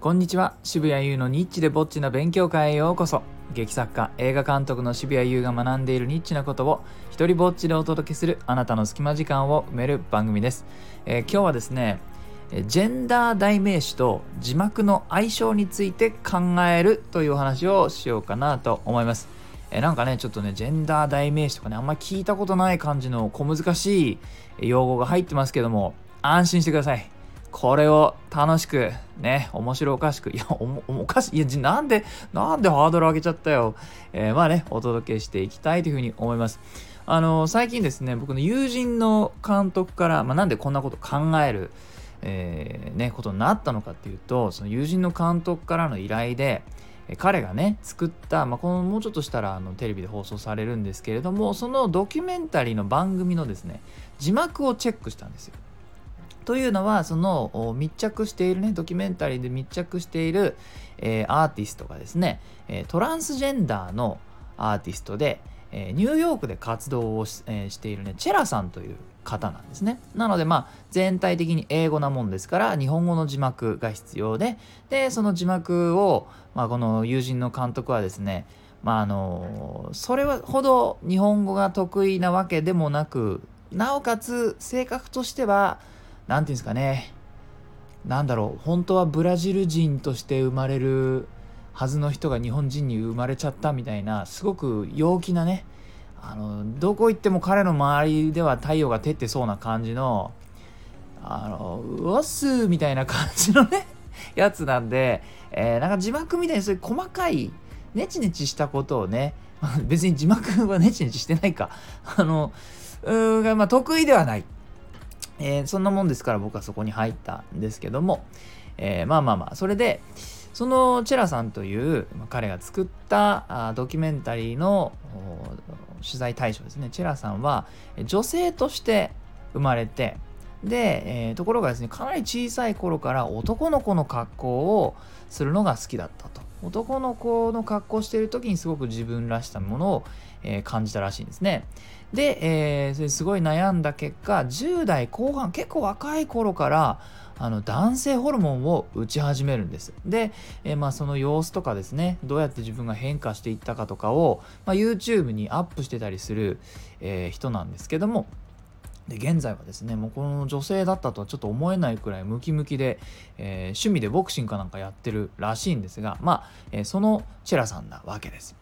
こんにちは。渋谷優のニッチでぼっちの勉強会へようこそ。劇作家映画監督の渋谷優が学んでいるニッチなことを一人ぼっちでお届けするあなたの隙間時間を埋める番組です、えー今日はですねジェンダー代名詞と字幕の相性について考えるというお話をしようかなと思います。えなんかねちょっとねジェンダー代名詞とかねあんま聞いたことない感じの小難しい用語が入ってますけども安心してください。これを楽しくね面白おかしくいやおもおかしいいやなんでなんでハードル上げちゃったよ、えーまあねお届けしていきたいというふうに思いますあの最近ですね僕の友人の監督から、まあ、なんでこんなこと考えるえーね、ことになったのかっていうとその友人の監督からの依頼で彼がね作った、まあ、このもうちょっとしたらあのテレビで放送されるんですけれどもそのドキュメンタリーの番組のですね字幕をチェックしたんですよ。というのはその密着しているねドキュメンタリーで密着している、えーアーティストがですね、えトランスジェンダーのアーティストで、えニューヨークで活動をし,、えしているねチェラさんという方なんですね。なのでまあ全体的に英語なもんですから日本語の字幕が必要ででその字幕を、まあ、この友人の監督はですねまああのそれほど日本語が得意なわけでもなくなおかつ性格としては何て言うんですかね。なんだろう。本当はブラジル人として生まれるはずの人が日本人に生まれちゃったみたいなすごく陽気なね。あのどこ行っても彼の周りでは太陽が照ってそうな感じのあのうわっすーみたいな感じのね やつなんで、えーなんか字幕みたいにそういう細かいネチネチしたことをね 別に字幕はネチネチしてないか。あのうーが、まあ、得意ではない。えーそんなもんですから僕はそこに入ったんですけども、えーまあまあまあそれでそのチェラさんという彼が作ったドキュメンタリーの取材対象ですね。チェラさんは女性として生まれてで、えーところがですねかなり小さい頃から男の子の格好をするのが好きだったと。男の子の格好してる時にすごく自分らしさものを、えー感じたらしいんですね。で、えーそれすごい悩んだ結果10代後半結構若い頃からあの男性ホルモンを打ち始めるんです。で、えーまあ、その様子とかですねどうやって自分が変化していったかとかを、まあ、YouTube にアップしてたりする、え人なんですけどもで現在はですねもうこの女性だったとはちょっと思えないくらいムキムキで、えー趣味でボクシングかなんかやってるらしいんですがまあ、えーそのチェラさんなわけです、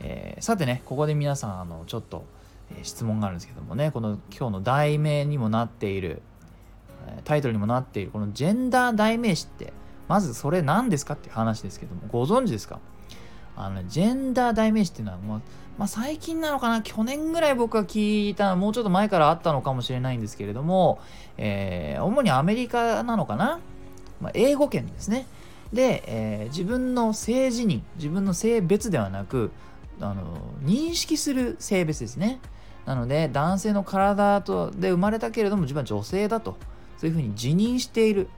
えーさてねここで皆さんあのちょっと、え質問があるんですけどもねこの今日の題名にもなっているタイトルにもなっているこのジェンダー代名詞ってまずそれ何ですかっていう話ですけどもご存知ですか？あのジェンダー代名詞っていうのはもう、最近なのかな？去年ぐらい僕が聞いたもうちょっと前からあったのかもしれないんですけれども、えー主にアメリカなのかな、まあ、英語圏ですね。で、えー自分の性自認自分の性別ではなくあの認識する性別ですね。なので男性の体とで生まれたけれども自分は女性だと。そういうふうに自認している、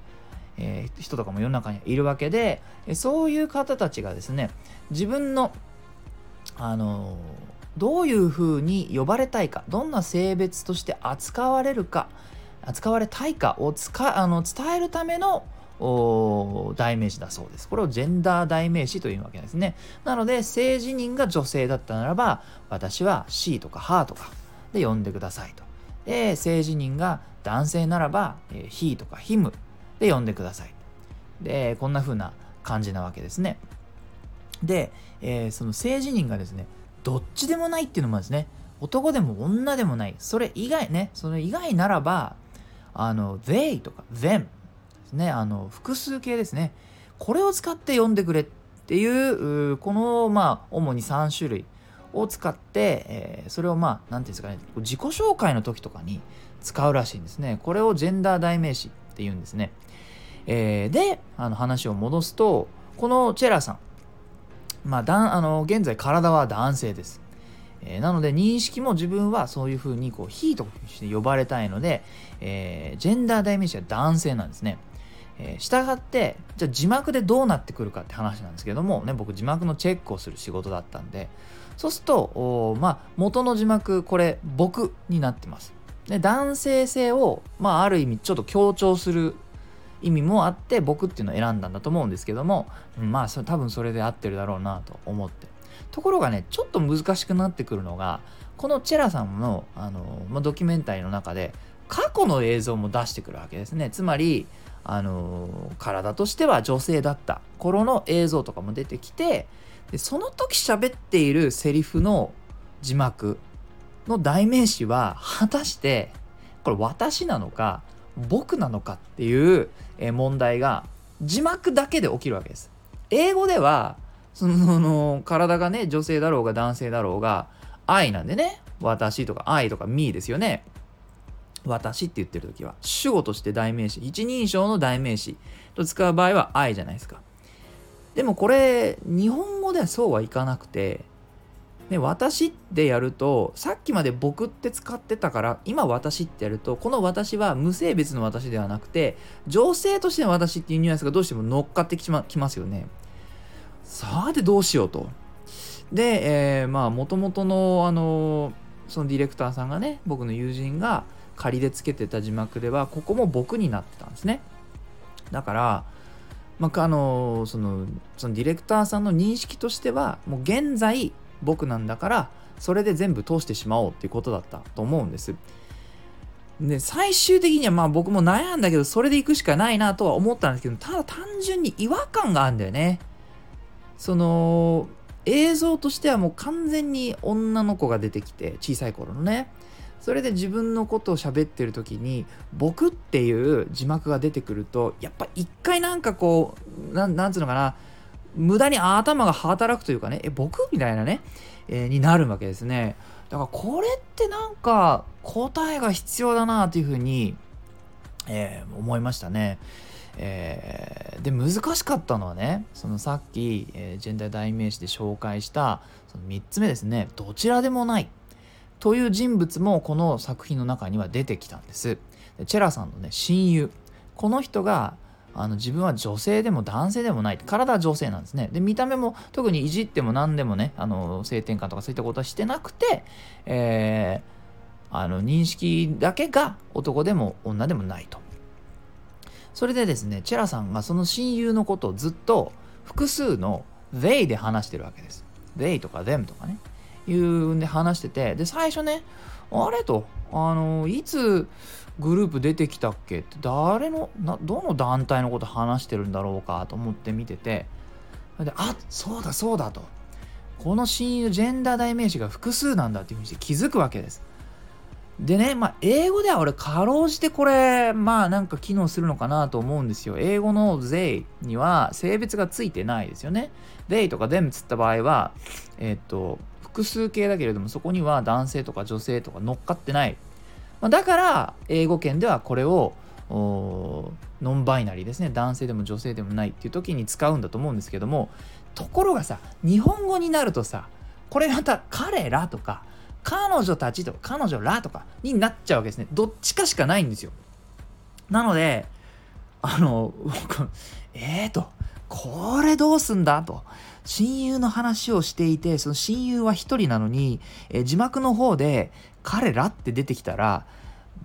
人とかも世の中にいるわけでそういう方たちがですね自分のあのどういうふうに呼ばれたいかどんな性別として扱われるか扱われたいかをつかあの伝えるための代名詞だそうです。これをジェンダー代名詞というわけですね。なので、性自認が女性だったならば、私は she とか her とかで呼んでくださいと。で、性自認が男性ならば、えー he とか him で呼んでください。で、こんな風な感じなわけですね。で、えーその性自認がですね、どっちでもないっていうのもですね、男でも女でもない、それ以外ね、それ以外ならば、あの、they とか them ですね、あの、複数形ですね。これを使って呼んでくれっていう、この、まあ、主に3種類を使って、えーそれをまあ、なんていうんですかね、自己紹介の時とかに使うらしいんですね。これをジェンダー代名詞って言うんですね。えーで、あの話を戻すと、このチェラーさん、まあ、だあの現在体は男性です。えーなので認識も自分はそういうふうにこうヒーとして呼ばれたいので、えージェンダー代名詞は男性なんですね。えー、従ってじゃあ字幕でどうなってくるかって話なんですけども、ね、僕字幕のチェックをする仕事だったんでそうするとおまあ元の字幕これ僕になってます。で男性性を、まあ、ある意味ちょっと強調する意味もあって僕っていうのを選んだんだと思うんですけども、うん、まあそ多分それで合ってるだろうなと思って。ところがねちょっと難しくなってくるのがこのチェラさんのあのまドキュメンタリーの中で過去の映像も出してくるわけですね。つまりあの体としては女性だった。頃の映像とかも出てきてでその時喋っているセリフの字幕の代名詞は果たしてこれ私なのか僕なのかっていうえ問題が字幕だけで起きるわけです。英語ではその体がね女性だろうが男性だろうが愛なんでね私とか愛とか me ですよね。私って言ってる時は主語として代名詞一人称の代名詞と使う場合は愛じゃないですか。でもこれ日本語ではそうはいかなくてで私ってやるとさっきまで僕って使ってたから今私ってやるとこの私は無性別の私ではなくて女性としての私っていうニュアンスがどうしても乗っかってき,、ま、きますよね。さてどうしようと。で、えー、まあもともとのあのそのディレクターさんがね僕の友人が仮でつけてた字幕ではここも僕になってたんですね。だからまあ、あのそのそのディレクターさんの認識としてはもう現在僕なんだからそれで全部通してしまおうっていうことだったと思うんです。で最終的にはまあ僕も悩んだけどそれで行くしかないなとは思ったんですけどただ単純に違和感があるんだよね。その映像としてはもう完全に女の子が出てきて小さい頃のねそれで自分のことを喋ってる時に「僕」っていう字幕が出てくるとやっぱ一回なんかこうなんなんつうのかな無駄に頭が働くというかね、え、僕みたいなね、えー、になるわけですね。だからこれってなんか答えが必要だなというふうに、えー、思いましたね。えー、で難しかったのはねそのさっき、えー、ジェンダー代名詞で紹介したその3つ目ですねどちらでもないという人物もこの作品の中には出てきたんですチェラさんのね親友この人があの自分は女性でも男性でもない体は女性なんですね。で見た目も特にいじっても何でもねあの性転換とかそういったことはしてなくて、えー、あの認識だけが男でも女でもないと。それでですねチェラさんがその親友のことをずっと複数の they で話してるわけです。they とか them とかね。いうんで話しててで最初ねあれとあのいつグループ出てきたっけ？って誰のなどの団体のこと話してるんだろうかと思って見てて。であそうだそうだと。この親友ジェンダー代名詞が複数なんだっていうふうにして気づくわけです。でねまあ英語では俺かろうじてこれまあなんか機能するのかなと思うんですよ。英語の they には性別がついてないですよね。they とか them つった場合はえっ、と複数形だけれどもそこには男性とか女性とか乗っかってない。ま、だから英語圏ではこれをノンバイナリーですね。男性でも女性でもないっていう時に使うんだと思うんですけどもところがさ日本語になるとさこれまた彼らとか彼女たちとか彼女らとかになっちゃうわけですね。どっちかしかないんですよ。なのであの僕えーとこれどうすんだ？と親友の話をしていてその親友は1人なのに、え字幕の方で彼らって出てきたら、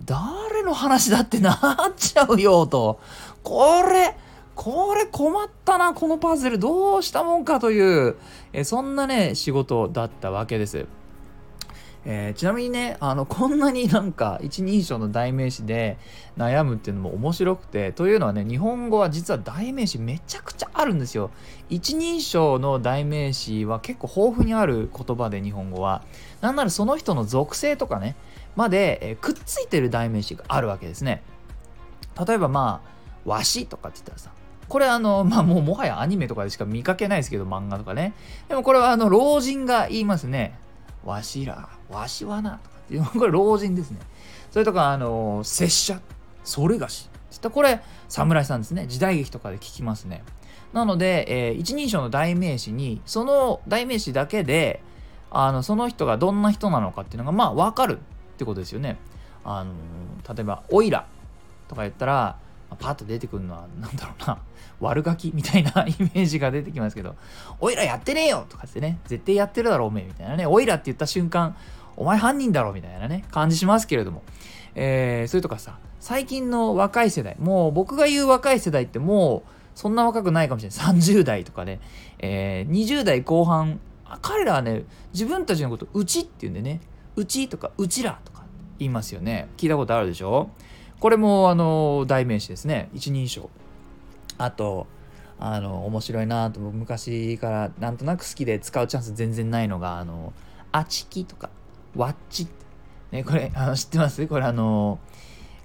誰の話だってなっちゃうよと。これ、これ困ったな、このパズルどうしたもんかという、えそんなね、仕事だったわけです。えー、ちなみにねあのこんなに なんか一人称の代名詞で悩むっていうのも面白くてというのはね日本語は実は代名詞めちゃくちゃあるんですよ一人称の代名詞は結構豊富にある言葉で日本語はなんならその人の属性とかねまで、えー、くっついてる代名詞があるわけですね例えばまあわしとかって言ったらさこれあの、まあもうもはやアニメとかでしか見かけないですけど、漫画とかね。でもこれはあの、老人が言いますね。わしら、わしはな、とかっていう、これ老人ですね。それとか、あの、拙者、それがし。これ、侍さんですね。時代劇とかで聞きますね。なので、えー、一人称の代名詞に、その代名詞だけで、あの、その人がどんな人なのかっていうのが、まあ、わかるってことですよね。あの、例えば、オイラとか言ったら、パッと出てくるのは、なんだろうな、悪ガキみたいな イメージが出てきますけど、おいらやってねえよとかってね、絶対やってるだろ、おめえみたいなね、おいらって言った瞬間、お前犯人だろみたいなね、感じしますけれども、えー、それとかさ最近の若い世代もう僕が言う若い世代ってもうそんな若くないかもしれない。30代とかね、えー、20代後半彼らはね自分たちのことうちって言うんでね。うちとかうちらとか言いますよね。聞いたことあるでしょ？これもあの代名詞ですね。一人称。あとあの面白いなと昔からなんとなく好きで使うチャンス全然ないのがあのあちきとかわっち。ねこれあの知ってます？これあの、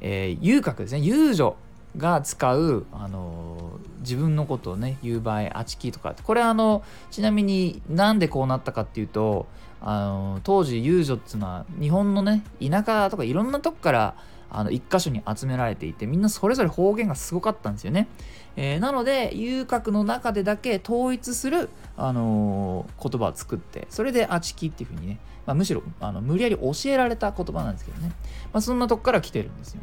えー、遊郭ですね。遊女が使う、あの自分のことをね言う場合あちきとかこれあのちなみになんでこうなったかっていうとあの当時遊女っていうのは日本のね田舎とかいろんなとこからあの一箇所に集められていてみんなそれぞれ方言がすごかったんですよね。えー、なので遊郭の中でだけ統一する、あのー、言葉を作ってそれで「あちき」っていうふうにね、まあ、むしろあの無理やり教えられた言葉なんですけどね、まあ、そんなとこから来てるんですよ。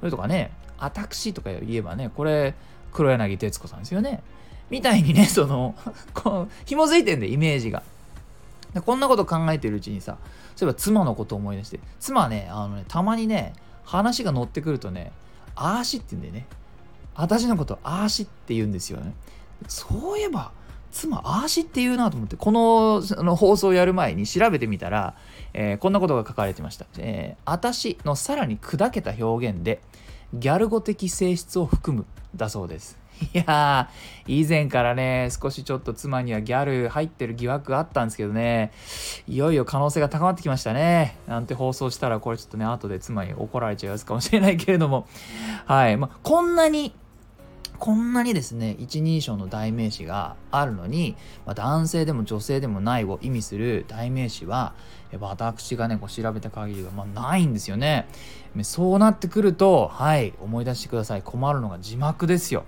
それとかね「あたくし」とか言えばねこれ黒柳徹子さんですよね。みたいにね そのこう紐づいてんでイメージが。こんなこと考えてるうちにさそういえば妻のことを思い出して妻ねあのねたまにね話が乗ってくるとね、あーしって言うんだよね。私のことあーしって言うんですよね。そういえば、妻あーしって言うなと思って、このの放送をやる前に調べてみたら、えー、こんなことが書かれてました。えー、私のさらに砕けた表現で、ギャル語的性質を含むだそうです。いやー、以前からね、少しちょっと妻にはギャル入ってる疑惑があったんですけどね、いよいよ可能性が高まってきましたね。なんて放送したら、これちょっとね、後で妻に怒られちゃうやつかもしれないけれども、はい。まあ、こんなに、こんなにですね、一人称の代名詞があるのに、まあ、男性でも女性でもないを意味する代名詞は、私がね、こう調べた限りは、まあ、ないんですよね。そうなってくると、はい、思い出してください。困るのが字幕ですよ。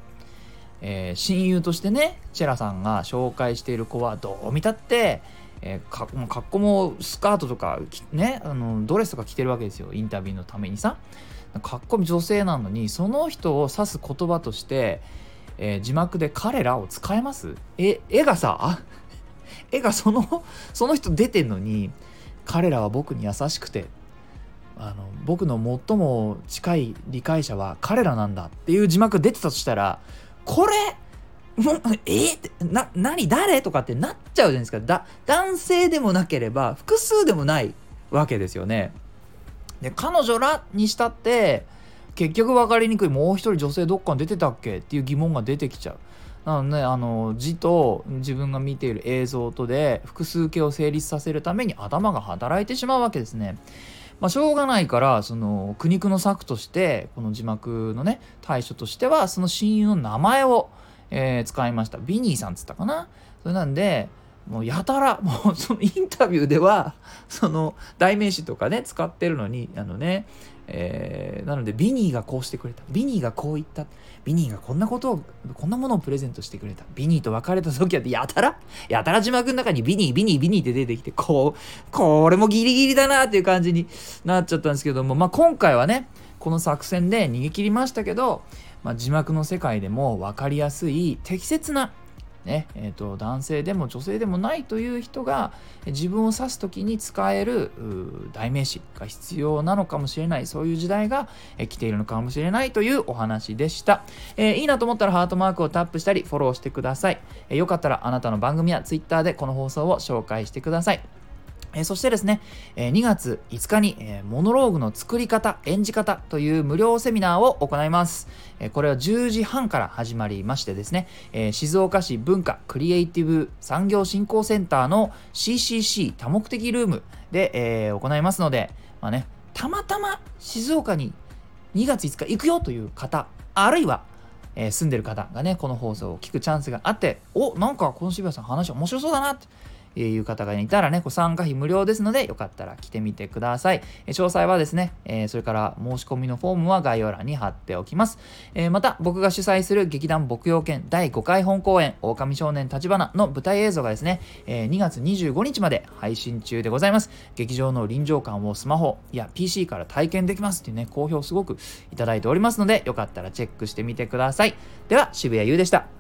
えー、親友としてねチェラさんが紹介している子はどう見たって、えー、か格好もスカートとかねあのドレスとか着てるわけですよ。インタビューのためにさ。かっこいい女性なのにその人を指す言葉として、えー、字幕で彼らを使えます？え絵がさ 絵がそのその人出てんのに彼らは僕に優しくてあの僕の最も近い理解者は彼らなんだっていう字幕出てたとしたらこれもうえ？ー、ってな何？誰？とかってなっちゃうじゃないですかだ男性でもなければ複数でもないわけですよね。で彼女らにしたって結局分かりにくいもう一人女性どっかに出てたっけ？っていう疑問が出てきちゃう。なので、ね、あの字と自分が見ている映像とで複数形を成立させるために頭が働いてしまうわけですね。まあ、しょうがないからその苦肉の策としてこの字幕のね対処としてはその親友の名前を、えー、使いました。ビニーさんっつったかな？それなんでもうやたらもうそのインタビューではその代名詞とかね使ってるのにあのねえー、なのでビニーがこうしてくれた。ビニーがこう言った。ビニーがこんなことをこんなものをプレゼントしてくれた。ビニーと別れた時はやたら？やたら字幕の中にビニービニービニーって出てきてこうこれもギリギリだなっていう感じになっちゃったんですけどもまあ今回はねこの作戦で逃げ切りましたけど、まあ、字幕の世界でも分かりやすい適切なねえーと、男性でも女性でもないという人が自分を指す時に使える代名詞が必要なのかもしれない。そういう時代がえ来ているのかもしれないというお話でした、えー、いいなと思ったらハートマークをタップしたりフォローしてください、えー、よかったらあなたの番組や Twitter でこの放送を紹介してください。え、そしてですね、え、2月5日に、え、モノローグの作り方、演じ方という無料セミナーを行います。えこれは10時半から始まりましてですね、え静岡市文化クリエイティブ産業振興センターの CCC 多目的ルームで、え行いますので、まあね、たまたま静岡に2月5日行くよという方、あるいはえ住んでる方がね、この放送を聞くチャンスがあって、おなんかこの渋谷さん話面白そうだなって。いう方がいたらね、ご参加費無料ですので、よかったら来てみてください。え詳細はですね、えそれから申し込みのフォームは概要欄に貼っておきます。えまた、僕が主催する劇団牧羊犬第5回本公演、狼少年立花の舞台映像がですね、え2月25日まで配信中でございます。劇場の臨場感をスマホや PC から体験できますっていうね、好評すごくいただいておりますので、よかったらチェックしてみてください。では、渋谷優でした。